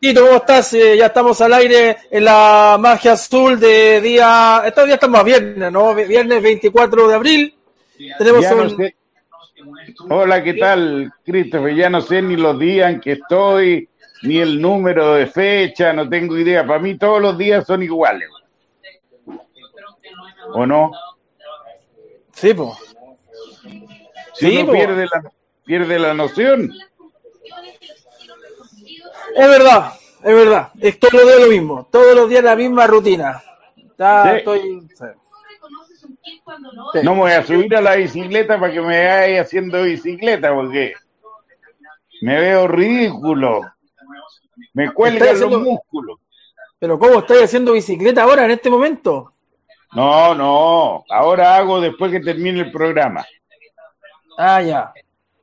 Tito, ¿cómo estás? Eh, ya estamos al aire en la magia azul de día. Estos días estamos a viernes, ¿no? Viernes 24 de abril. Tenemos Ya no un. sé. Hola, ¿qué tal, Christopher? Ya no sé ni los días en que estoy, ni el número de fecha, no tengo idea. Para mí todos los días son iguales. ¿O no? Sí, pues. Si Sí, uno po. pierde la, pierde la noción. Es verdad, es verdad. Es todos los días lo mismo. Todos los días la misma rutina. Ya Sí. estoy. sí. Sí. No me voy a subir a la bicicleta para que me vaya haciendo bicicleta, porque me veo ridículo. Me cuelgan los músculos. Pero ¿cómo estáis haciendo bicicleta ahora, en este momento? No, no. Ahora hago después que termine el programa. Ah, ya.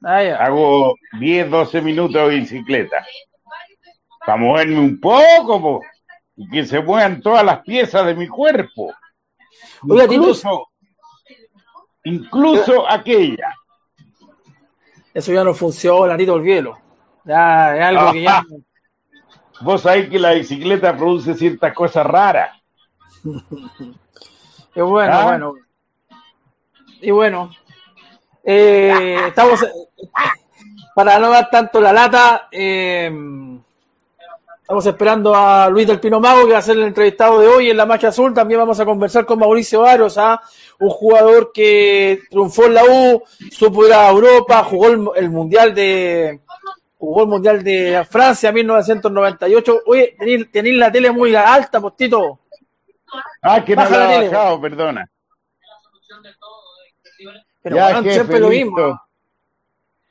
Ah, ya. Hago 10, 12 minutos de bicicleta. Para moverme un poco, po, y que se muevan todas las piezas de mi cuerpo. Incluso, incluso aquella. Eso ya no funciona, Tito, olvídelo. Ya, es algo que ya. Vos sabés que la bicicleta produce ciertas cosas raras. Y bueno, ¿Ah? bueno. Y bueno. Eh, estamos. Para no dar tanto la lata, eh, estamos esperando a Luis del Pino Mago, que va a ser el entrevistado de hoy en la Magia Azul. También vamos a conversar con Mauricio Aros, ¿ah? un jugador que triunfó en la U, supo ir a Europa, jugó el, el Mundial de. Jugó el Mundial de Francia 1998. Oye, tenéis tenéis la tele muy alta, postito. Ah, que no Baja la la he tele, bajado, perdona. Pero Ya, jefe, siempre lo mismo.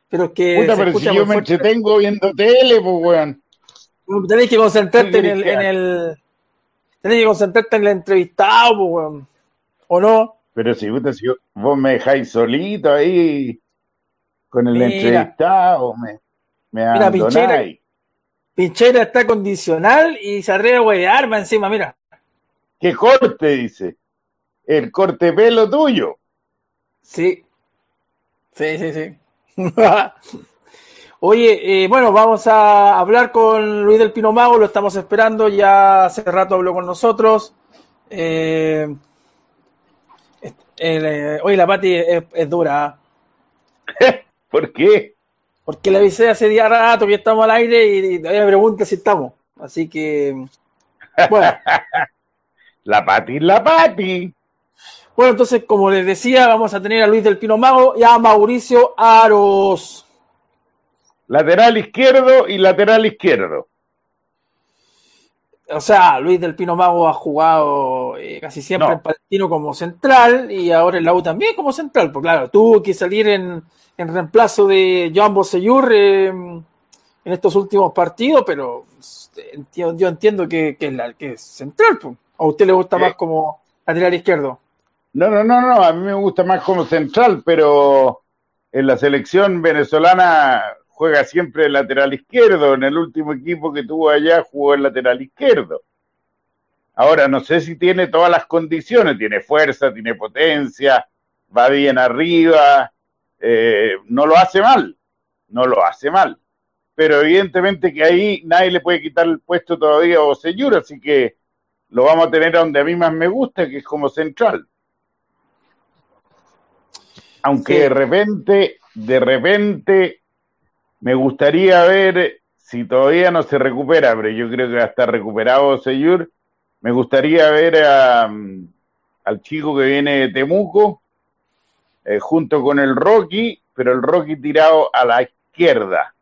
Pero es que Puta, pero si yo me entretengo viendo tele, pues, weón. Tenés que concentrarte en ¿Qué el, en el. Tenés que concentrarte en el entrevistado, weón. ¿O no? Pero si, vos me dejáis solito ahí con el Mira. entrevistado, me, me Mira, Pinchera. Pinchera está condicional y se atreve a huevearme encima, mira. ¿Qué corte, dice? El corte pelo tuyo. Sí. Sí, sí, sí. Oye, eh, bueno, vamos a hablar con Luis del Pino Mago, lo estamos esperando, ya hace rato habló con nosotros. Eh, eh, oye, la Pati es, es dura, ¿ah? ¿Por qué? porque le avisé hace día rato que estamos al aire y, todavía me pregunta si estamos. Así que, bueno, La pati es la pati. bueno, entonces, como les decía, vamos a tener a Luis del Pino Mago y a Mauricio Aros. Lateral izquierdo y lateral izquierdo. O sea, Luis del Pino Mago ha jugado eh, casi siempre No. en Palestino como central y ahora en la U también como central. Porque claro, tuvo que salir en, en reemplazo de Joan Bosellur eh, en estos últimos partidos, pero eh, yo entiendo que, que es, la, que es central. pues. ¿O a usted le gusta Sí. más como lateral izquierdo? No, no, no, no, a mí me gusta más como central, pero en la selección venezolana juega siempre el lateral izquierdo. En el último equipo que tuvo allá jugó el lateral izquierdo. Ahora, no sé si tiene todas las condiciones, tiene fuerza, tiene potencia, va bien arriba, eh, no lo hace mal, no lo hace mal. Pero evidentemente que ahí nadie le puede quitar el puesto todavía a Bosellur, así que lo vamos a tener a donde a mí más me gusta, que es como central. Aunque Sí. de repente, de repente, me gustaría ver si todavía no se recupera, pero yo creo que va a estar recuperado Seyur. Me gustaría ver a, mm, al chico que viene de Temuco eh, junto con el Rocky, pero el Rocky tirado a la izquierda.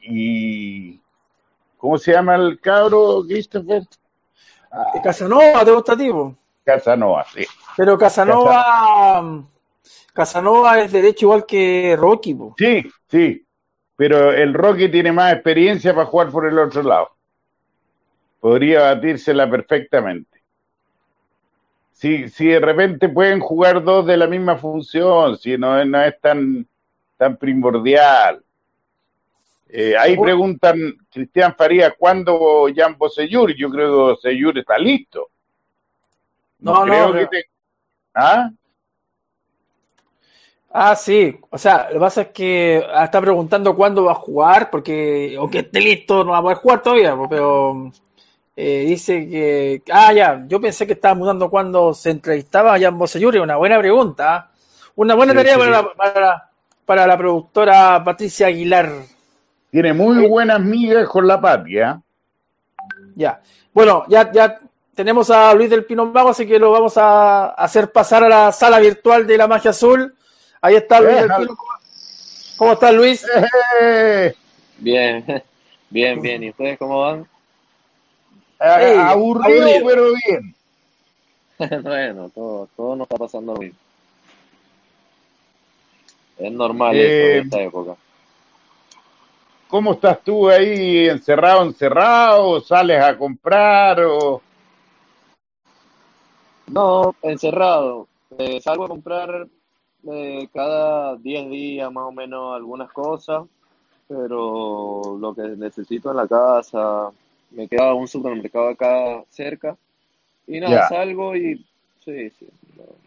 Y ¿cómo se llama el cabro, Christopher? Eh, Casanova, ¿te gusta, tipo? Casanova, sí. Pero Casanova, Casanova es derecho igual que Rocky. po. Sí, sí, pero el Rocky tiene más experiencia para jugar por el otro lado. Podría batírsela perfectamente. Si, si de repente pueden jugar dos de la misma función, si no, es- no es tan, tan primordial. Eh, ahí preguntan, Cristian Faría, ¿cuándo Jan Bosellur? Yo creo que Bosellur está listo. No, no, creo pero- que te- ¿Ah? Ah, sí. O sea, lo que pasa es que está preguntando cuándo va a jugar, porque aunque esté listo no va a poder jugar todavía, pero eh, dice que... Ah, ya, yo pensé que estaba mudando cuando se entrevistaba a Jan Boselluri, una buena pregunta. ¿ah? Una buena tarea para, para, la productora Patricia Aguilar. Tiene muy buenas migas con la patria. Ya. Bueno, ya, ya tenemos a Luis del Pino Mago, así que lo vamos a hacer pasar a la sala virtual de la magia azul. Ahí está Luis del Pino. ¿Cómo estás, Luis? Bien, bien, bien. ¿Y ustedes cómo van? aburrido, pero bien. bueno, todo, todo nos está pasando bien. Es normal en eh, esta época. ¿Cómo estás tú ahí encerrado, encerrado? ¿Sales a comprar o...? No, encerrado. Eh, salgo a comprar eh, cada 10 días más o menos algunas cosas, pero lo que necesito en la casa, me queda un supermercado acá cerca y nada, salgo y sí, sí,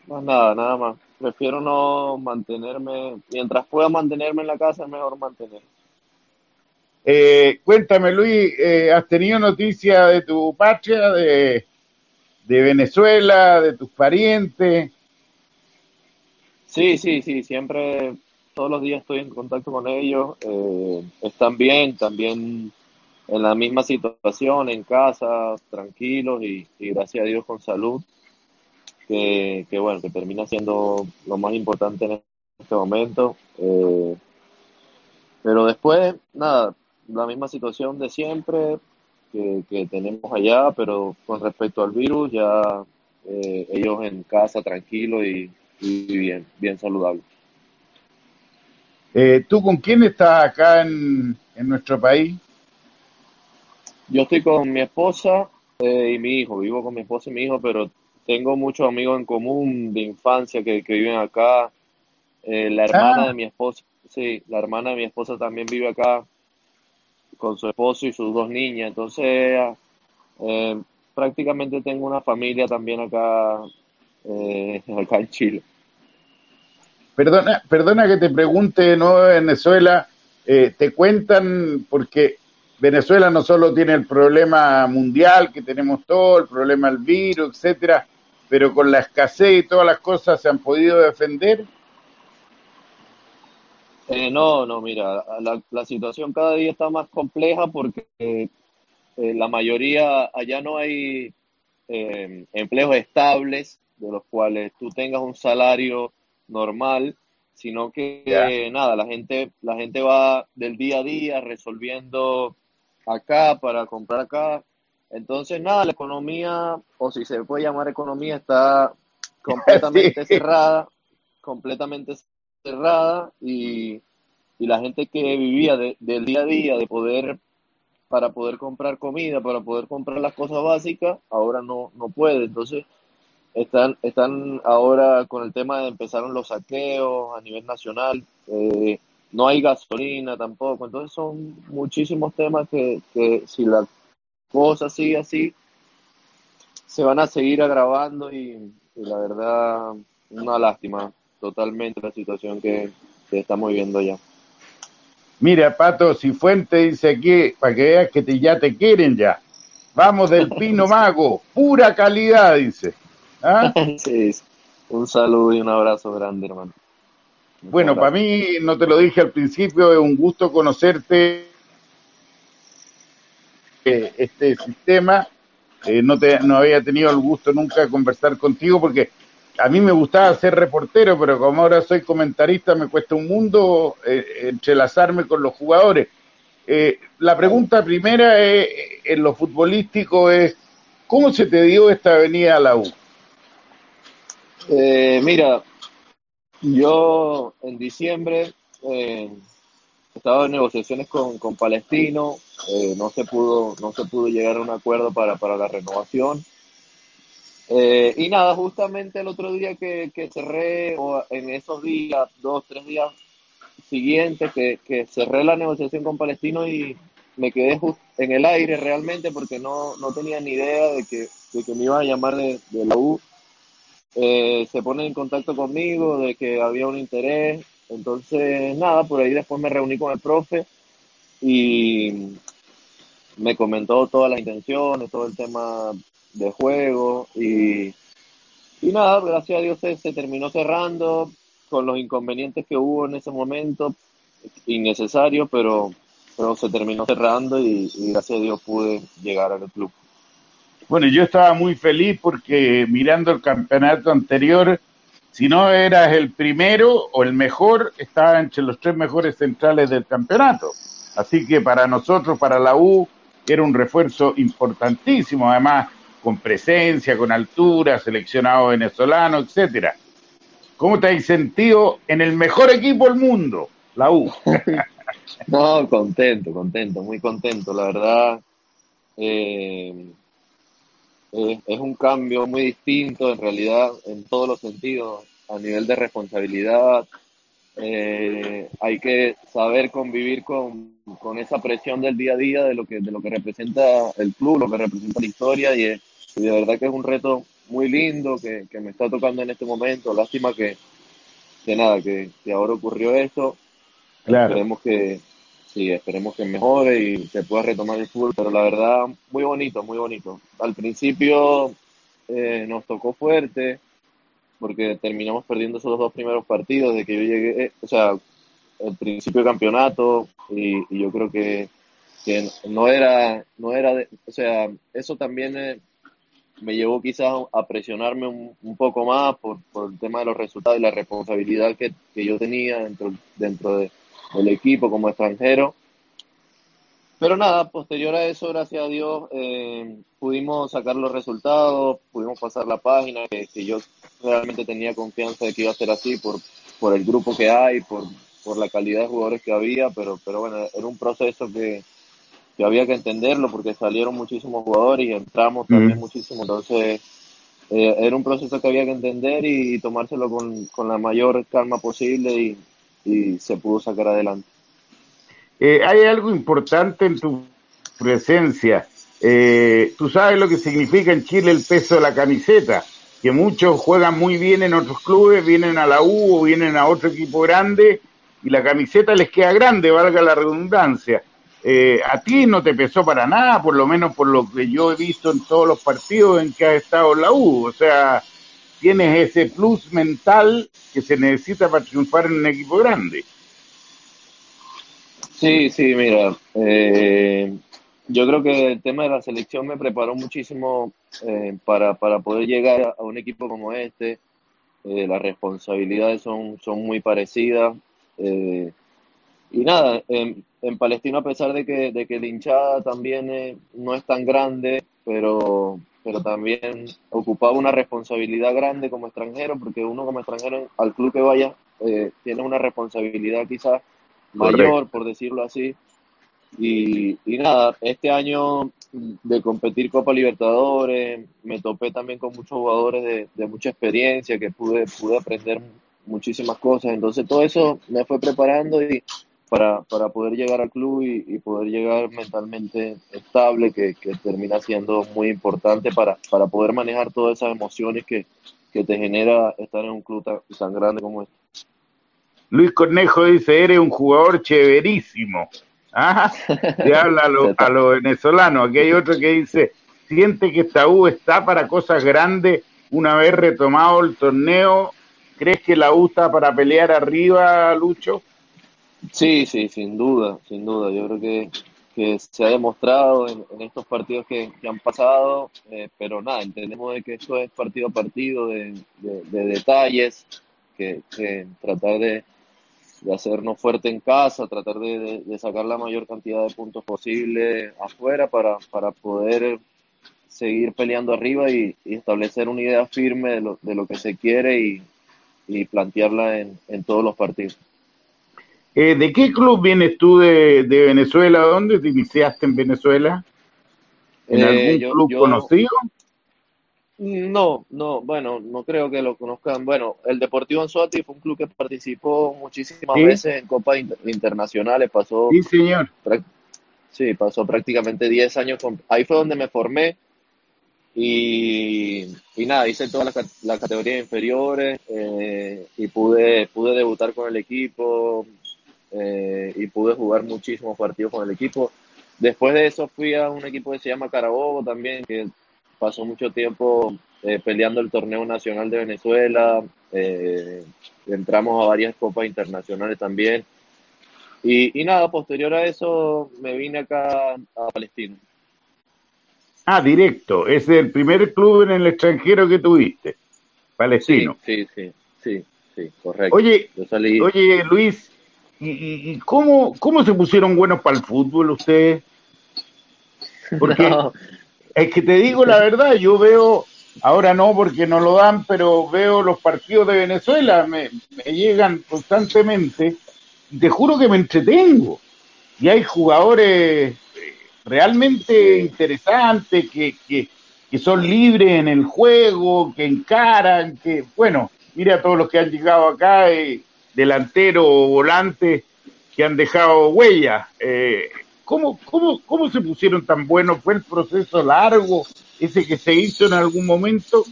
más nada, nada más. Prefiero no mantenerme, mientras pueda mantenerme en la casa es mejor mantener. Eh, cuéntame Luis, eh, ¿has tenido noticia de tu patria, de, de Venezuela, de tus parientes? Sí, sí, sí, siempre, todos los días estoy en contacto con ellos, eh, están bien, también en la misma situación, en casa, tranquilos y, gracias a Dios con salud, que, bueno, que termina siendo lo más importante en este momento. Eh, pero después, nada, la misma situación de siempre que, tenemos allá, pero con respecto al virus, ya eh, ellos en casa tranquilos y, bien, bien saludables. Eh, ¿Tú con quién estás acá en, en nuestro país? Yo estoy con mi esposa eh, y mi hijo, vivo con mi esposa y mi hijo, pero tengo muchos amigos en común de infancia que, viven acá. Eh, la hermana ah. de mi esposa, sí, la hermana de mi esposa también vive acá con su esposo y sus dos niñas. Entonces, eh, prácticamente tengo una familia también acá, acá en Chile. Perdona, perdona que te pregunte, ¿no? Venezuela, te cuentan, porque Venezuela no solo tiene el problema mundial que tenemos todo, el problema del virus, etcétera, pero con la escasez y todas las cosas se han podido defender. Eh, no, no, mira, la, situación cada día está más compleja porque eh, la mayoría, allá no hay eh, empleos estables de los cuales tú tengas un salario normal, sino que nada, la gente, la gente va del día a día resolviendo acá, para comprar acá. Entonces, nada, la economía, o si se puede llamar economía, está completamente cerrada, completamente cerrada y, la gente que vivía del día a día, de poder, para poder comprar comida, para poder comprar las cosas básicas, ahora no, no puede. Entonces, están, están ahora con el tema de empezaron los saqueos a nivel nacional. Eh, no hay gasolina tampoco. Entonces son muchísimos temas que, que si la cosa sigue así, se van a seguir agravando y, la verdad, una lástima totalmente la situación que, estamos viviendo ya. Mira, Pato si Fuente dice aquí, para que veas que te, ya te quieren ya. Vamos del Pino Mago, pura calidad, dice. ¿Ah? sí, un saludo y un abrazo grande, hermano. Bueno, para mí, no te lo dije al principio, es un gusto conocerte eh, este sistema. Eh, no, te, no había tenido el gusto nunca de conversar contigo porque a mí me gustaba ser reportero, pero como ahora soy comentarista me cuesta un mundo eh, entrelazarme con los jugadores. la pregunta primera es, en lo futbolístico es, ¿cómo se te dio esta venida a la U? Mira, yo en diciembre eh, estaba en negociaciones con, con Palestino, eh, no se pudo no se pudo llegar a un acuerdo para, para la renovación. Eh, y nada, justamente el otro día que, que, cerré, o en esos días, dos, tres días siguientes, que, que cerré la negociación con Palestino y me quedé en el aire realmente porque no, no tenía ni idea de que, de que me iba a llamar de, de la U eh, se pone en contacto conmigo de que había un interés. Entonces, nada, por ahí después me reuní con el profe y me comentó todas las intenciones, todo el tema de juego y, y nada, gracias a Dios se, terminó cerrando con los inconvenientes que hubo en ese momento, innecesario, pero, pero se terminó cerrando y gracias a Dios pude llegar al club. Bueno, yo estaba muy feliz porque mirando el campeonato anterior, si no eras el primero o el mejor, estaba entre los tres mejores centrales del campeonato. Así que para nosotros, para la U, era un refuerzo importantísimo, además con presencia, con altura, seleccionado venezolano, etcétera. ¿Cómo te has sentido en el mejor equipo del mundo, la U? no, contento, contento, muy contento, la verdad. Eh, es un cambio muy distinto en realidad en todos los sentidos, a nivel de responsabilidad. Eh, hay que saber convivir con, con, esa presión del día a día de lo que, de lo que representa el club, lo que representa la historia y, y de verdad que es un reto muy lindo que, que, me está tocando en este momento. Lástima que, que nada, que, que ahora ocurrió esto. Claro. Esperemos que, sí, esperemos que mejore y se pueda retomar el fútbol, pero la verdad, muy bonito, muy bonito. Al principio eh, nos tocó fuerte, porque terminamos perdiendo esos dos primeros partidos de que yo llegué, o sea, el principio del campeonato, y, y yo creo que, que, no era, no era, de, o sea, eso también eh, me llevó quizás a presionarme un, un poco más por, por, el tema de los resultados y la responsabilidad que, que yo tenía dentro, dentro de el equipo como extranjero. Pero nada, posterior a eso, gracias a Dios, eh, pudimos sacar los resultados, pudimos pasar la página, que, que, yo realmente tenía confianza de que iba a ser así por, por el grupo que hay, por, por la calidad de jugadores que había, pero, pero bueno, era un proceso que, que había que entenderlo porque salieron muchísimos jugadores y entramos también mm. muchísimo, entonces eh, era un proceso que había que entender y, y tomárselo con, con la mayor calma posible y, y se pudo sacar adelante. Eh, hay algo importante en tu presencia. Eh, tú sabes lo que significa en Chile el peso de la camiseta, que muchos juegan muy bien en otros clubes, vienen a la U o vienen a otro equipo grande y la camiseta les queda grande, valga la redundancia. Eh, a ti no te pesó para nada, por lo menos por lo que yo he visto en todos los partidos en que has estado en la U. O sea, tienes ese plus mental que se necesita para triunfar en un equipo grande. Sí, sí, mira, eh, yo creo que el tema de la selección me preparó muchísimo eh, para, para poder llegar a un equipo como este. Eh, las responsabilidades son, son muy parecidas. Y nada, en, en, Palestina, a pesar de que, de que la hinchada también no es tan grande, pero, pero también ocupaba una responsabilidad grande como extranjero, porque uno como extranjero al club que vaya eh, tiene una responsabilidad quizás mayor, Correcto. por decirlo así. Y, y, nada, este año de competir Copa Libertadores, me topé también con muchos jugadores de, de mucha experiencia, que pude, pude aprender muchísimas cosas. Entonces todo eso me fue preparando y para, para poder llegar al club y, y poder llegar mentalmente estable, que, que, termina siendo muy importante para, para poder manejar todas esas emociones que, que te genera estar en un club tan, tan grande como este. Luis Cornejo dice, eres un jugador chéverísimo. Ah, te habla a los lo venezolanos. Aquí hay otro que dice, siente que esta U está para cosas grandes una vez retomado el torneo. ¿Crees que la U está para pelear arriba, Lucho? Sí, sí, sin duda, sin duda. Yo creo que, que se ha demostrado en, en estos partidos que, que han pasado, eh, pero nada, entendemos de que esto es partido a partido, de, de, de detalles, que, que, tratar de, de hacernos fuerte en casa, tratar de, de, sacar la mayor cantidad de puntos posible afuera para, para poder seguir peleando arriba y, y establecer una idea firme de lo, de lo que se quiere y, y plantearla en, en todos los partidos. Eh, ¿De qué club vienes tú de, de, Venezuela? ¿Dónde te iniciaste en Venezuela? ¿En eh, algún yo, club yo, conocido? No, no, bueno, no creo que lo conozcan. Bueno, el Deportivo Anzuati fue un club que participó muchísimas ¿Sí? veces en copas inter internacionales, pasó... Sí, señor. Sí, pasó prácticamente 10 años. Con, ahí fue donde me formé Y, y nada, hice todas las, las categorías inferiores eh, y pude, pude debutar con el equipo eh, y pude jugar muchísimos partidos con el equipo. Después de eso fui a un equipo que se llama Carabobo también, que pasó mucho tiempo eh, peleando el torneo nacional de Venezuela. Eh, entramos a varias copas internacionales también. Y, y nada, posterior a eso me vine acá a Palestina. Ah, directo. Es el primer club en el extranjero que tuviste. Palestino. Sí, sí, sí, sí, correcto. Oye, oye Luis, ¿y, y cómo, cómo se pusieron buenos para el fútbol ustedes? Porque es que te digo la verdad, yo veo, ahora no porque no lo dan, pero veo los partidos de Venezuela, me, me llegan constantemente, y te juro que me entretengo. Y hay jugadores realmente interesantes, que, que, que, son libres en el juego, que encaran, que, bueno, mira a todos los que han llegado acá, eh, delantero o volante, que han dejado huella. Eh, ¿cómo, cómo, ¿Cómo se pusieron tan buenos? ¿Fue el proceso largo, ese que se hizo en algún momento?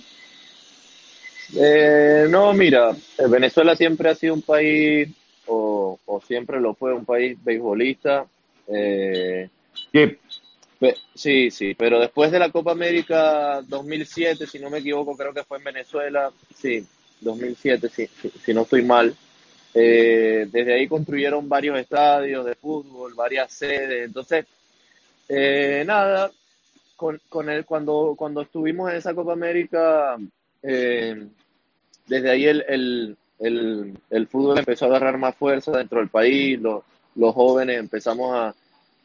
Eh, no, mira, Venezuela siempre ha sido un país, o, o siempre lo fue, un país beisbolista. Eh, Sí, sí, pero después de la Copa América 2007, si no me equivoco, creo que fue en Venezuela, sí, 2007, sí, si no estoy mal. Eh, desde ahí construyeron varios estadios de fútbol, varias sedes. Entonces, eh, nada, con, con el, cuando, cuando estuvimos en esa Copa América, eh, desde ahí el, el, el, el, fútbol empezó a agarrar más fuerza dentro del país, los, los jóvenes empezamos a,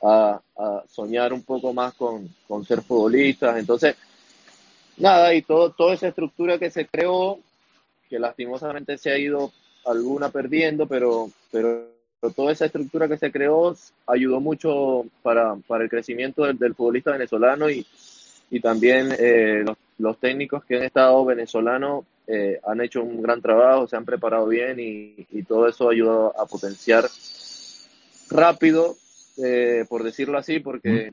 a, a soñar un poco más con, con, ser futbolistas. Entonces, nada, y todo, toda esa estructura que se creó, que lastimosamente se ha ido alguna perdiendo, pero, pero toda esa estructura que se creó ayudó mucho para, para el crecimiento del, del, futbolista venezolano y, y también eh, los, los, técnicos que han estado venezolanos eh, han hecho un gran trabajo, se han preparado bien y, y todo eso ayuda a potenciar rápido eh, por decirlo así, porque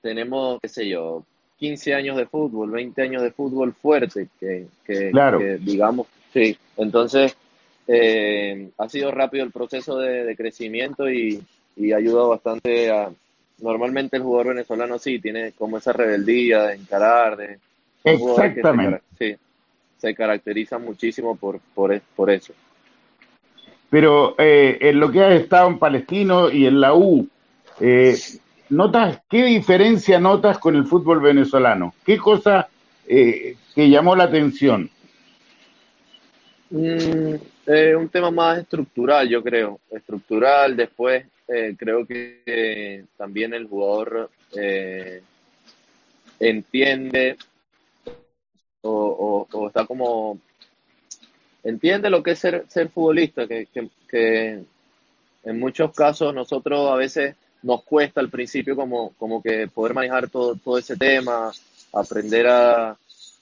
tenemos, qué sé yo, 15 años de fútbol, 20 años de fútbol fuerte, que, que, claro. que digamos, sí. Entonces, eh, ha sido rápido el proceso de, de crecimiento y, y, ha ayudado bastante a... Normalmente el jugador venezolano sí tiene como esa rebeldía de encarar, de... Exactamente. Se, sí, se caracteriza muchísimo por, por, por eso pero eh, en lo que has estado en Palestino y en la U, eh, ¿notas qué diferencia notas con el fútbol venezolano? ¿Qué cosa eh, te llamó la atención? Mm, eh, un tema más estructural, yo creo. Estructural, después eh, creo que también el jugador entiende o, o, o está como entiende lo que es ser, ser futbolista, que, que, que, en muchos casos nosotros a veces nos cuesta al principio como, como que poder manejar todo, todo ese tema, aprender a,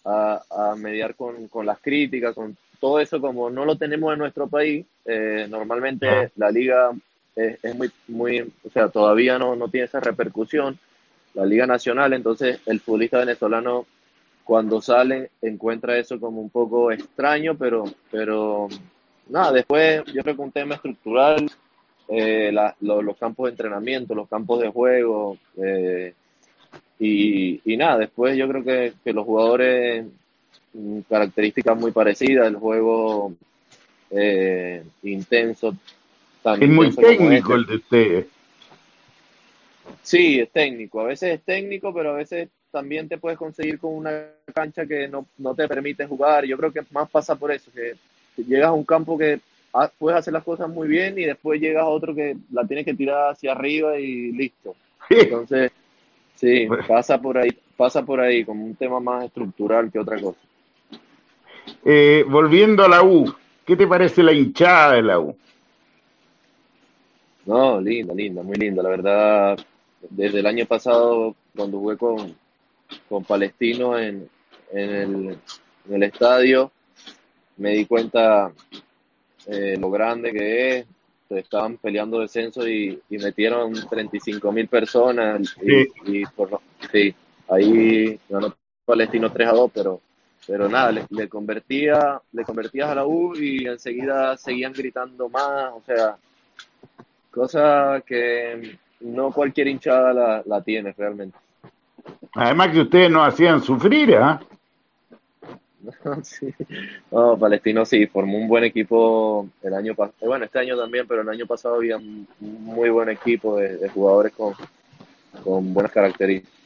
a, a mediar con, con, las críticas, con todo eso como no lo tenemos en nuestro país, eh, normalmente no. la liga es, es, muy, muy, o sea, todavía no, no tiene esa repercusión, la liga nacional, entonces el futbolista venezolano cuando sale encuentra eso como un poco extraño, pero, pero nada, después yo creo que un tema estructural, eh, la, lo, los campos de entrenamiento, los campos de juego, eh, y, y, nada, después yo creo que, que, los jugadores, características muy parecidas, el juego eh, intenso. Tan es muy técnico este. el de ustedes. Sí, es técnico. A veces es técnico, pero a veces también te puedes conseguir con una cancha que no, no te permite jugar. Yo creo que más pasa por eso, que llegas a un campo que puedes hacer las cosas muy bien y después llegas a otro que la tienes que tirar hacia arriba y listo. Entonces, sí, pasa por ahí, pasa por ahí como un tema más estructural que otra cosa. Eh, volviendo a la U, ¿qué te parece la hinchada de la U? No, linda, linda, muy linda, la verdad. Desde el año pasado, cuando jugué con, con Palestino en, en, el, en el estadio, me di cuenta eh, lo grande que es. Estaban peleando descenso y, y metieron 35 mil personas. Y, sí. y por lo, sí, ahí ganó Palestino 3 a 2, pero, pero nada, le, le, convertía, le convertías a la U y enseguida seguían gritando más, o sea, cosa que no cualquier hinchada la, la tiene realmente. Además que ustedes nos hacían sufrir, ¿ah? sí. No, Palestino sí, formó un buen equipo el año pasado, bueno, este año también, pero el año pasado había un muy buen equipo de, de jugadores con, con buenas características.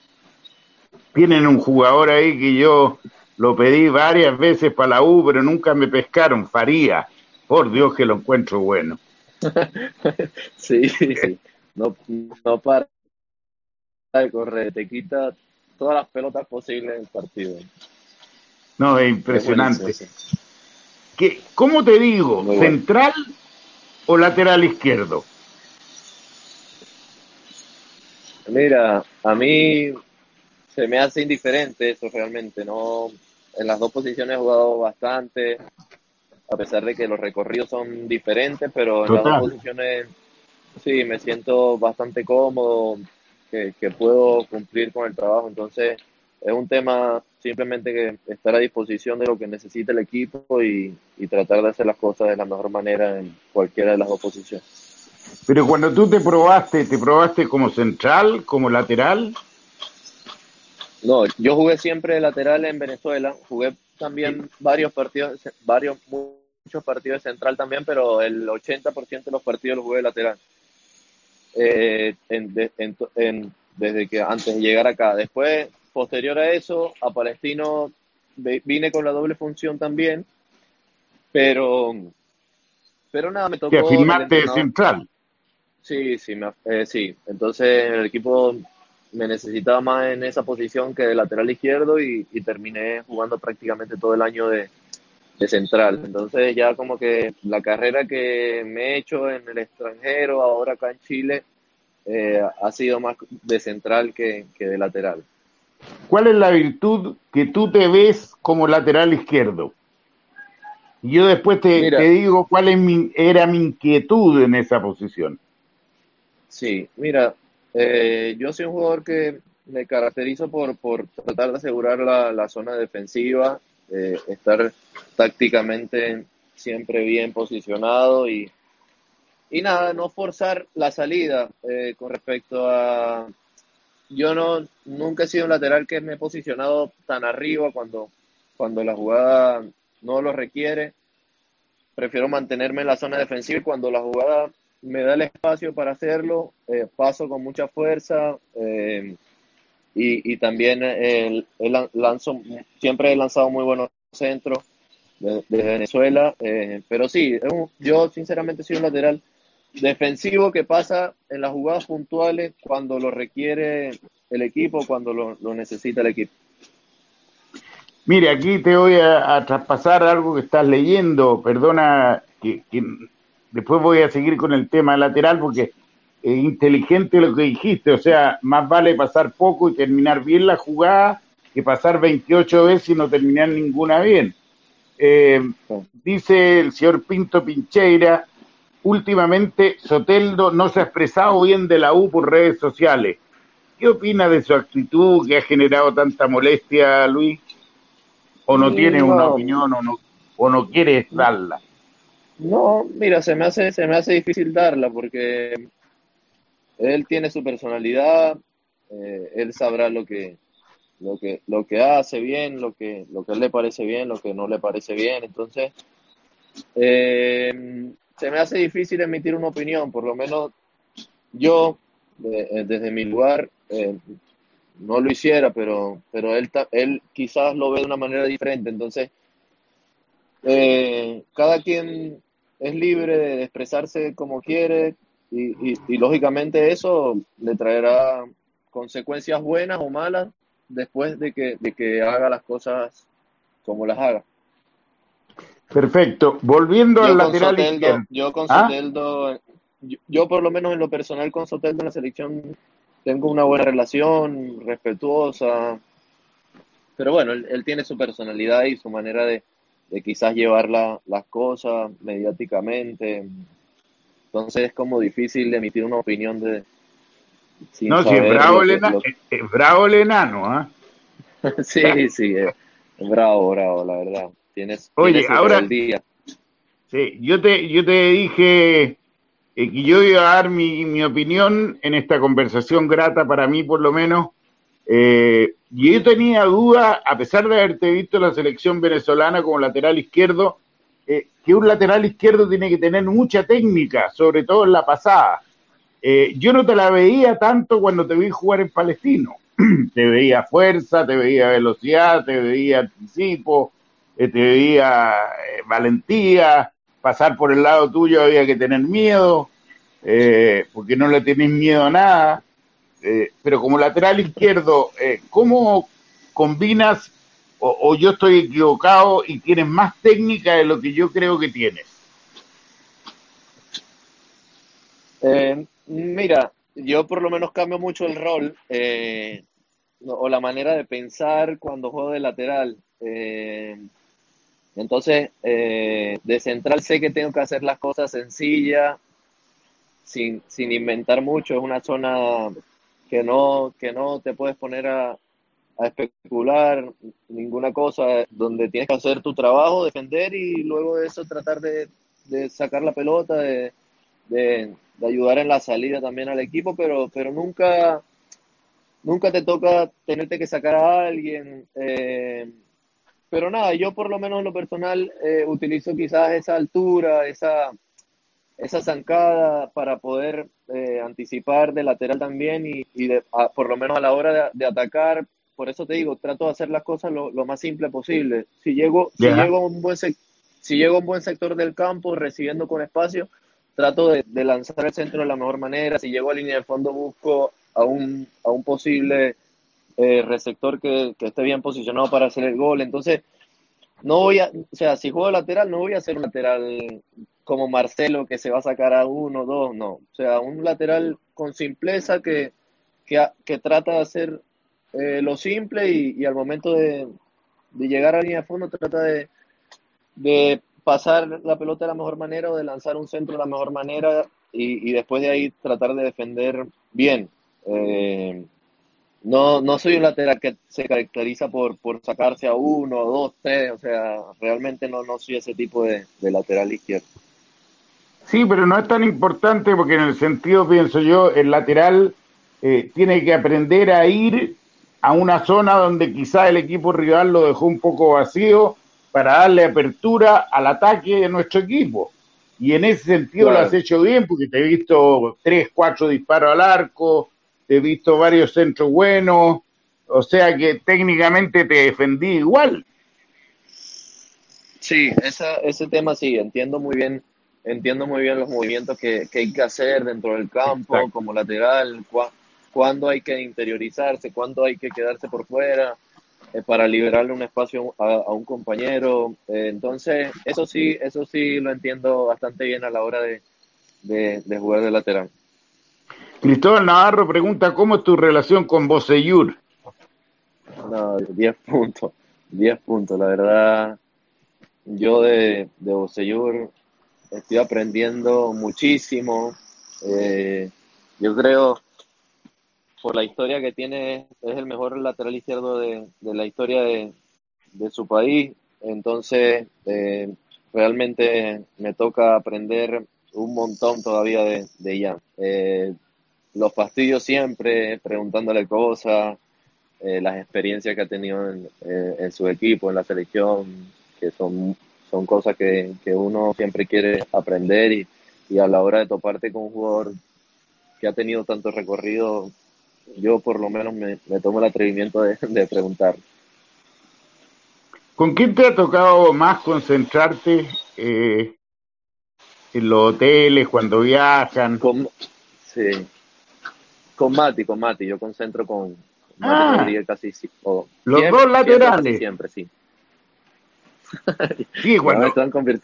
Tienen un jugador ahí que yo lo pedí varias veces para la U, pero nunca me pescaron, Faría. Por Dios que lo encuentro bueno. sí, sí. No, no para de correr, te quita todas las pelotas posibles en el partido. No, es impresionante. Es ¿Qué, ¿Cómo te digo? Muy ¿Central bueno. o lateral izquierdo? Mira, a mí se me hace indiferente eso realmente, no en las dos posiciones he jugado bastante, a pesar de que los recorridos son diferentes, pero en Total. las dos posiciones sí me siento bastante cómodo, que, que, puedo cumplir con el trabajo, entonces es un tema simplemente que estar a disposición de lo que necesita el equipo y, y tratar de hacer las cosas de la mejor manera en cualquiera de las dos posiciones. Pero cuando tú te probaste, ¿te probaste como central, como lateral? No, yo jugué siempre lateral en Venezuela, jugué también varios partidos, varios, muchos partidos de central también, pero el 80% de los partidos los jugué lateral. Eh, en, en, en, desde que antes de llegar acá. Después, posterior a eso, a Palestino vine con la doble función también, pero, pero nada, me tocó. Que afirmarte de central. Sí, sí, me, eh, sí. Entonces el equipo me necesitaba más en esa posición que de lateral izquierdo y, y terminé jugando prácticamente todo el año de, de, central. Entonces ya como que la carrera que me he hecho en el extranjero, ahora acá en Chile, eh, ha sido más de central que, que, de lateral. ¿Cuál es la virtud que tú te ves como lateral izquierdo? Y yo después te, Mira, te digo cuál es mi, era mi inquietud en esa posición. Sí, mira, eh, yo soy un jugador que me caracterizo por, por tratar de asegurar la, la zona defensiva, eh, estar tácticamente siempre bien posicionado y, y nada, no forzar la salida eh, con respecto a... Yo no nunca he sido un lateral que me he posicionado tan arriba cuando, cuando la jugada no lo requiere. Prefiero mantenerme en la zona defensiva y cuando la jugada me da el espacio para hacerlo, eh, paso con mucha fuerza eh, y, también eh, lanzo, siempre he lanzado muy buenos centros de, de Venezuela, pero sí, yo sinceramente soy un lateral defensivo que pasa en las jugadas puntuales cuando lo requiere el equipo, cuando lo, necesita el equipo. Mire, aquí te voy a, traspasar algo que estás leyendo, perdona que después voy a seguir con el tema lateral porque es inteligente lo que dijiste, o sea, más vale pasar poco y terminar bien la jugada que pasar 28 veces y no terminar ninguna bien. Eh, dice el señor Pinto Pincheira, últimamente Soteldo no se ha expresado bien de la U por redes sociales. ¿Qué opina de su actitud que ha generado tanta molestia, Luis? ¿O no tiene no. una opinión o no, o no quiere darla? No, mira, se me hace, se me hace difícil darla porque él tiene su personalidad, eh, él sabrá lo que, lo que, lo que hace bien, lo que, lo que él le parece bien, lo que no le parece bien, entonces eh, se me hace difícil emitir una opinión, por lo menos yo eh, desde mi lugar eh, no lo hiciera, pero, pero él, él quizás lo ve de una manera diferente, entonces eh, cada quien es libre de expresarse como quiere y, y, y, lógicamente eso le traerá consecuencias buenas o malas después de que, de que haga las cosas como las haga. Perfecto. Volviendo yo al lateral Soteldo, izquierdo. Yo con ¿Ah? Soteldo, yo, yo, por lo menos en lo personal con Soteldo en la selección tengo una buena relación, respetuosa, pero bueno, él, él tiene su personalidad y su manera de, de quizás llevar la, las cosas mediáticamente. Entonces es como difícil emitir una opinión de... no, si es bravo, el, es, es bravo el enano, ¿ah? sí, sí, eh, bravo, bravo, la verdad. Tienes, Oye, ahora, día. Sí, yo te, yo te dije eh, que yo iba a dar mi, mi, opinión en esta conversación grata para mí, por lo menos. Eh, y yo tenía duda, a pesar de haberte visto la selección venezolana como lateral izquierdo, eh, que un lateral izquierdo tiene que tener mucha técnica, sobre todo en la pasada. Eh, yo no te la veía tanto cuando te vi jugar en Palestino. te veía fuerza, te veía velocidad, te veía anticipo, eh, te veía valentía. Pasar por el lado tuyo había que tener miedo, porque no le tenés miedo a nada. Pero como lateral izquierdo, ¿cómo combinas o, yo estoy equivocado y tienes más técnica de lo que yo creo que tienes? Eh, mira, yo por lo menos cambio mucho el rol eh, o la manera de pensar cuando juego de lateral. Eh, entonces, de central sé que tengo que hacer las cosas sencillas, sin, sin inventar mucho. Es una zona que no, que no te puedes poner a, a especular ninguna cosa, donde tienes que hacer tu trabajo, defender y luego de eso tratar de, sacar la pelota, de, de, ayudar en la salida también al equipo, pero, pero nunca, nunca te toca tenerte que sacar a alguien. Eh, pero nada, yo por lo menos en lo personal eh, utilizo quizás esa altura, esa, esa zancada para poder eh, anticipar de lateral también y, y de, por lo menos a la hora de atacar, por eso te digo, trato de hacer las cosas lo, más simple posible. Si llego, si llego a un buen si llego a un buen sector del campo, recibiendo con espacio, trato de, lanzar el centro de la mejor manera. Si llego a línea de fondo, busco a un, a un posible eh, receptor que, esté bien posicionado para hacer el gol. Entonces, no voy a, o sea, si juego lateral, no voy a hacer un lateral como Marcelo que se va a sacar a uno, dos, no. O sea, un lateral con simpleza que, que, que trata de hacer eh, lo simple y, al momento de, llegar a línea de fondo trata de, de, pasar la pelota de la mejor manera o de lanzar un centro de la mejor manera y, después de ahí tratar de defender bien. Eh, no, no soy un lateral que se caracteriza por, por sacarse a uno, dos, tres, o sea, realmente no, no soy ese tipo de, de lateral izquierdo. Sí, pero no es tan importante porque en el sentido, pienso yo, el lateral eh, tiene que aprender a ir a una zona donde quizá el equipo rival lo dejó un poco vacío para darle apertura al ataque de nuestro equipo. Y en ese sentido lo has hecho bien porque te he visto tres, cuatro disparos al arco, te he visto varios centros buenos, o sea que técnicamente te defendí igual. Sí, esa, ese tema sí, entiendo muy bien, entiendo muy bien los movimientos que, hay que hacer dentro del campo, como lateral, cuándo hay que interiorizarse, cuándo hay que quedarse por fuera eh, para liberarle un espacio a, un compañero. Eh, entonces, eso sí, eso sí lo entiendo bastante bien a la hora de, de, jugar de lateral. Cristóbal Navarro pregunta, ¿cómo es tu relación con Boseyur? No, 10 puntos, 10 puntos, la verdad. Yo de, de Boseyur estoy aprendiendo muchísimo. Eh, yo creo por la historia que tiene, es el mejor lateral izquierdo de, la historia de, su país. Entonces, eh, realmente me toca aprender un montón todavía de, de. Eh, los fastidios siempre, preguntándole cosas, eh, las experiencias que ha tenido en, su equipo, en la selección, que son, son cosas que, uno siempre quiere aprender y, y a la hora de toparte con un jugador que ha tenido tanto recorrido, yo por lo menos me, tomo el atrevimiento de, preguntar. ¿Con quién te ha tocado más concentrarte eh, en los hoteles cuando viajan? Con, sí, con Mati, con Mati, yo concentro con Mati ah, casi Los dos laterales. Siempre, sí. Sí, cuando,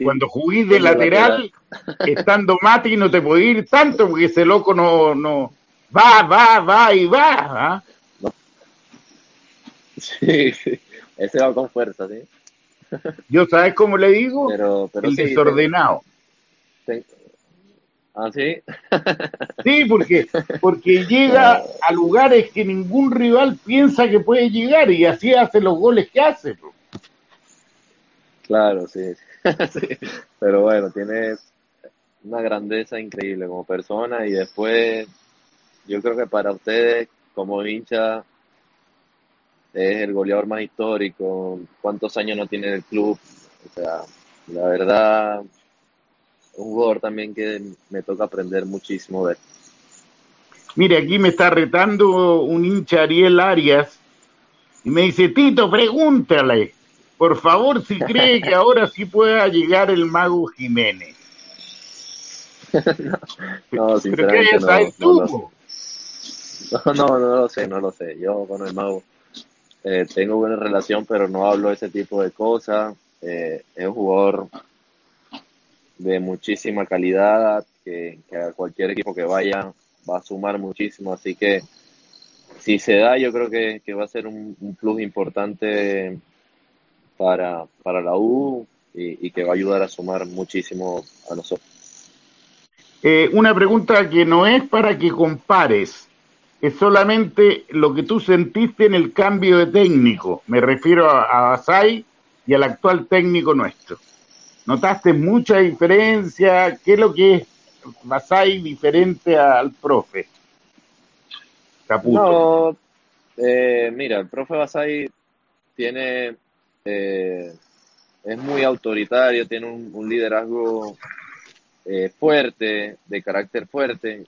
cuando juguís de lateral, estando Mati no te puede ir tanto porque ese loco no, no, va, va, va y va. ¿ah? Sí, ese va con fuerza, ¿sí? Yo, ¿sabes cómo le digo? El desordenado. ¿Ah, sí? Sí, porque, porque llega a lugares que ningún rival piensa que puede llegar y así hace los goles que hace. Claro, sí. sí. Pero bueno, tiene una grandeza increíble como persona y después yo creo que para ustedes como hincha es el goleador más histórico, cuántos años no tiene el club, o sea, la verdad un jugador también que me toca aprender muchísimo de Mire, aquí me está retando un hincha Ariel Arias y me dice, Tito, pregúntale, por favor, si cree que ahora sí pueda llegar el mago Jiménez. no, no, sinceramente no, no, no, no, no lo sé, no lo sé. Yo con el mago eh, tengo buena relación, pero no hablo de ese tipo de cosas. Eh, es un jugador de muchísima calidad, que, a cualquier equipo que vaya va a sumar muchísimo, así que si se da, yo creo que, va a ser un, plus importante para, para la U y, que va a ayudar a sumar muchísimo a nosotros. Eh, una pregunta que no es para que compares, es solamente lo que tú sentiste en el cambio de técnico. Me refiero a, a Basay y al actual técnico nuestro. ¿Notaste mucha diferencia? ¿Qué es lo que es Masai diferente al profe? Caputo. No, eh, mira, el profe Basay tiene, eh, es muy autoritario, tiene un, liderazgo eh, fuerte, de carácter fuerte,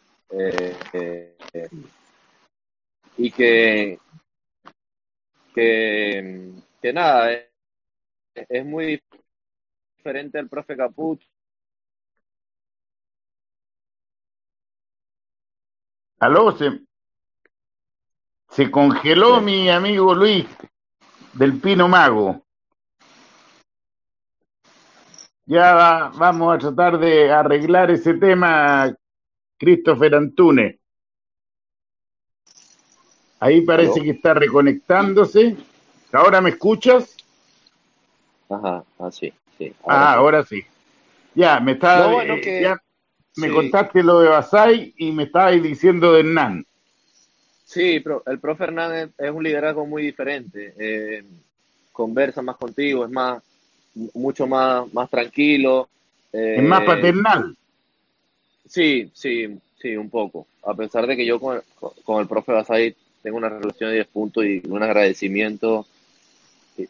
y que, que, que nada, es, es muy diferente al profe Caput. Aló, se, se congeló mi amigo Luis del Pino Mago. Ya vamos a tratar de arreglar ese tema, Christopher Antunes. Ahí parece que está reconectándose. ¿Ahora me escuchas? Ajá, así. ah, ahora sí. Ya, me estaba, eh, me contaste lo de Basay y me estabas diciendo de Hernán. Sí, pero el profe Hernán es, un liderazgo muy diferente. Eh, conversa más contigo, es más, mucho más, más tranquilo. es más eh, paternal. Sí, sí, sí, un poco. A pesar de que yo con, con el profe Basay tengo una relación de 10 puntos y un agradecimiento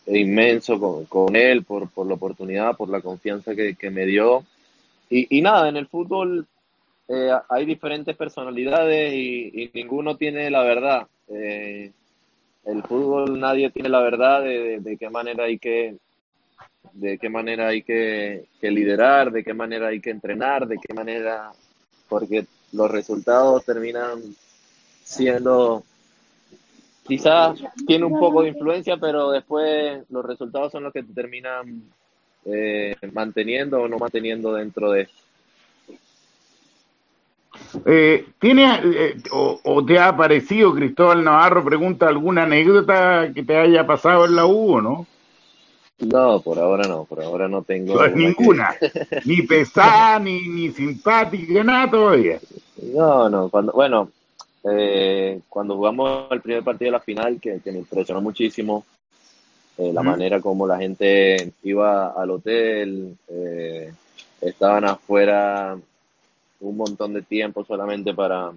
inmenso con, con él por, por, la oportunidad, por la confianza que, que me dio. Y, y, nada, en el fútbol eh, hay diferentes personalidades y, y, ninguno tiene la verdad. Eh, el fútbol nadie tiene la verdad de, de, qué manera hay que de qué manera hay que, que, liderar, de qué manera hay que entrenar, de qué manera, porque los resultados terminan siendo quizás tiene un poco de influencia, pero después los resultados son los que te terminan eh, manteniendo o no manteniendo dentro de eso. Eh, ¿Tiene eh, o, te ha parecido, Cristóbal Navarro, pregunta, alguna anécdota que te haya pasado en la U o no? No, por ahora no, por ahora no tengo. Pues ninguna, ni pesada, ni, ni simpática, nada todavía. No, no, cuando, bueno, eh, cuando jugamos el primer partido de la final, que, me impresionó muchísimo, eh, la manera como la gente iba al hotel, eh, estaban afuera un montón de tiempo solamente para,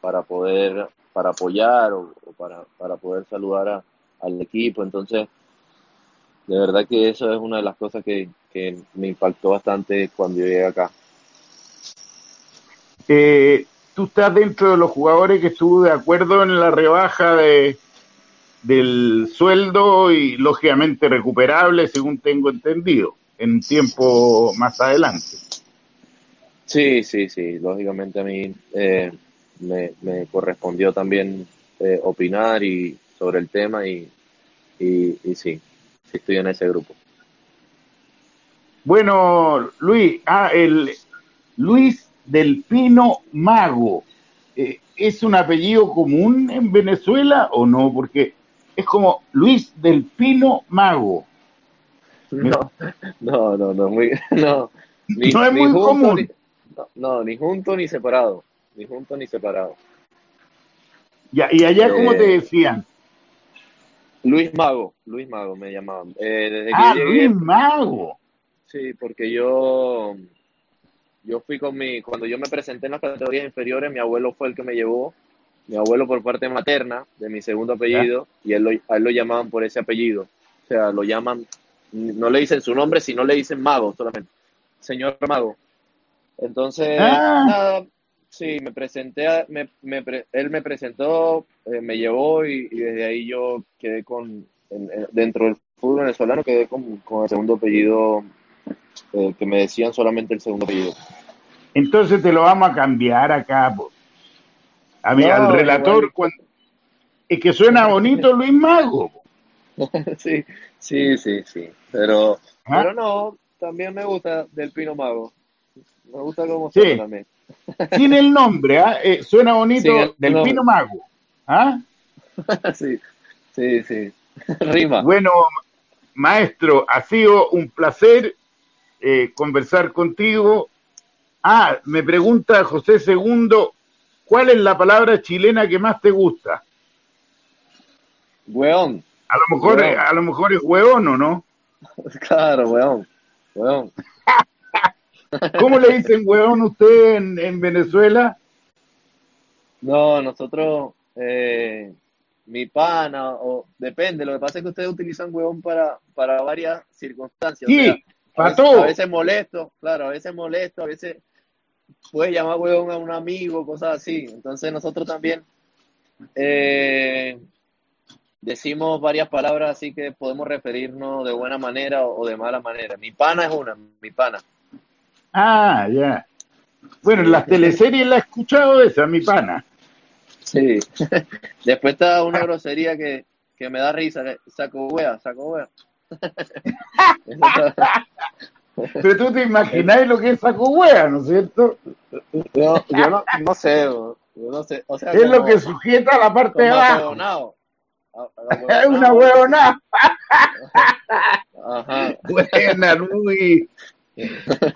para poder, para apoyar o, para, para, poder saludar al equipo. Entonces, de verdad que eso es una de las cosas que, que me impactó bastante cuando llegué acá. Eh, tú estás dentro de los jugadores que estuvo de acuerdo en la rebaja de, del sueldo y lógicamente recuperable, según tengo entendido, en tiempo más adelante. Sí, sí, sí, lógicamente a mí eh, me, me, correspondió también eh, opinar y sobre el tema y, y, y sí, sí estoy en ese grupo. Bueno, Luis, ah, el Luis del Pino Mago. Eh, ¿Es un apellido común en Venezuela o no? Porque es como Luis del Pino Mago. No, no, no, no, muy, no. no es muy común. No, no, ni junto ni separado. Ni junto ni separado. Ya, ¿Y allá cómo Eh, te decían? Luis Mago, Luis Mago me llamaban. Eh, desde que Ah, yo llegué, Luis Mago. sí, porque yo, yo fui con mi, cuando yo me presenté en las categorías inferiores, mi abuelo fue el que me llevó, mi abuelo por parte materna, de mi segundo apellido, y él lo, a él lo llamaban por ese apellido. O sea, lo llaman, no le dicen su nombre, sino le dicen Mago solamente. Señor Mago. Entonces, Ah. nada, sí, me presenté, a- me, me pre- él me presentó, eh, me llevó y, y desde ahí yo quedé con, en- en- dentro del fútbol venezolano, quedé con, con el segundo apellido, eh, que me decían solamente el segundo apellido. Entonces te lo vamos a cambiar acá. po. A mí, No, al relator, cuando- es que suena bonito Luis Mago. po. Sí, sí, sí, sí, pero, ¿Ah? pero no, también me gusta del Pino Mago, me gusta cómo Sí. suena también. Sin el nombre, ¿ah? Eh, suena bonito el del nombre. Pino Mago. ¿ah? Sí, sí, sí, rima. Bueno, maestro, ha sido un placer eh, conversar contigo. Ah, me pregunta José Segundo, ¿cuál es la palabra chilena que más te gusta? Weón, A lo mejor, a lo mejor es hueón, ¿o no? claro, weón, weón. ¿Cómo le dicen hueón usted en, en Venezuela? No, nosotros, eh, mi pana, o depende, lo que pasa es que ustedes utilizan huevón para, para varias circunstancias. o Sí, sea, a para veces, todo. a veces molesto, claro, a veces molesto, a veces puedes llamar huevón a un amigo, cosas así. Entonces nosotros también eh, decimos varias palabras así que podemos referirnos de buena manera o, o de mala manera. Mi pana es una, mi pana. Ah, ya. Bueno, en las teleseries la he escuchado esa, mi pana. Sí. Después está una grosería que, que me da risa, saco wea, saco wea. Pero tú te imagináis lo que es saco hueá, ¿no es cierto? yo, yo no, no sé, yo no sé. O sea, Es lo que sujeta la parte de abajo. Es una ahueonao. huevona. Ajá. Buena, muy.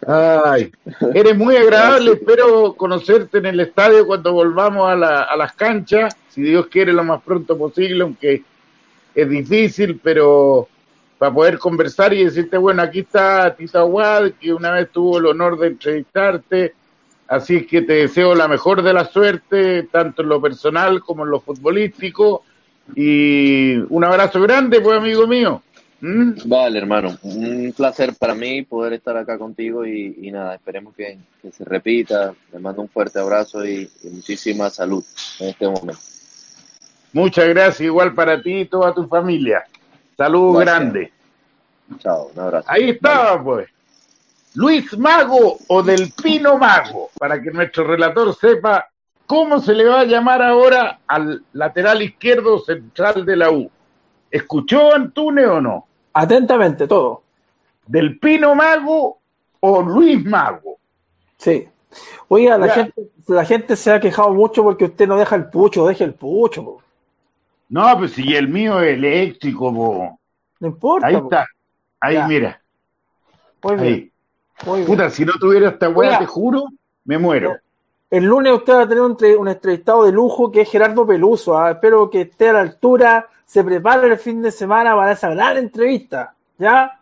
Ay, eres muy agradable. Espero conocerte en el estadio cuando volvamos a, la- a las canchas, si Dios quiere lo más pronto posible, aunque es difícil, pero para poder conversar y decirte, bueno, aquí está Tita Wad, que una vez tuvo el honor de entrevistarte, así que te deseo la mejor de la suerte, tanto en lo personal como en lo futbolístico, y un abrazo grande, pues amigo mío. ¿Mm? Vale, hermano. Un placer para mí poder estar acá contigo y, y nada, esperemos que, que se repita. Le mando un fuerte abrazo y, y muchísima salud en este momento. Muchas gracias, igual para ti y toda tu familia. Salud Gracias. grande. Chao, un abrazo. Ahí estaba, pues. Luis Mago o del Pino Mago, para que nuestro relator sepa cómo se le va a llamar ahora al lateral izquierdo central de la U. ¿Escuchó Antune o no? Atentamente, todo. ¿Del Pino Mago o Luis Mago? Sí. Oiga, la Ya. gente, la gente se ha quejado mucho porque usted no deja el pucho, deje el pucho. po. No, pues si el mío es eléctrico, po. No importa. ahí po. está. Ahí, Ya. mira. Muy bien, Ahí. muy bien. Puta, si no tuviera esta weá, te juro, me muero. El lunes usted va a tener un, entre- un entrevistado de lujo que es Gerardo Peluso. ah. Espero que esté a la altura, se prepare el fin de semana para esa gran entrevista. ¿Ya?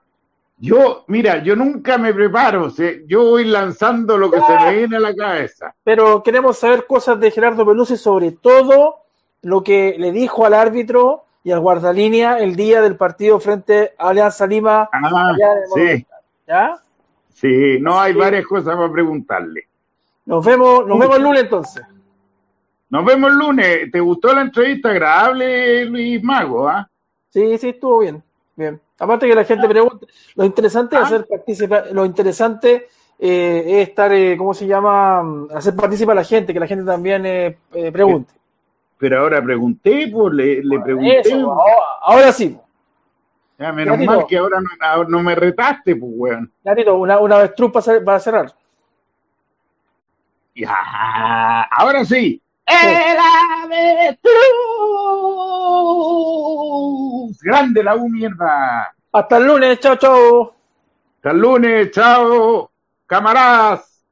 Yo, mira, yo nunca me preparo, sea, yo voy lanzando lo que se me viene a la cabeza. Pero queremos saber cosas de Gerardo Peluso y sobre todo lo que le dijo al árbitro y al guardalínea el día del partido frente a Alianza Lima. Ah, sí, ¿Ya? sí, no hay Sí. varias cosas para preguntarle. Nos vemos, nos vemos el lunes entonces. Nos vemos el lunes. ¿Te gustó la entrevista? Agradable, Luis Mago, ¿ah? Sí, sí, estuvo bien. Bien. Aparte que la gente pregunte, lo interesante es Ah. hacer participar, lo interesante eh, es estar, eh, ¿cómo se llama? Hacer participar a la gente, que la gente también eh, eh, pregunte. Pero ahora pregunté, pues, le, le pregunté. Eso, ahora, ahora sí. Ya, menos Gatito. mal que ahora no, ahora no me retaste, pues, weón. Gatito, una, una para, cer- para cerrar. Ya, ahora sí. ¡El avestruz! Grande la U, mierda. Hasta el lunes, chao, chao. Hasta el lunes, chao, camaradas.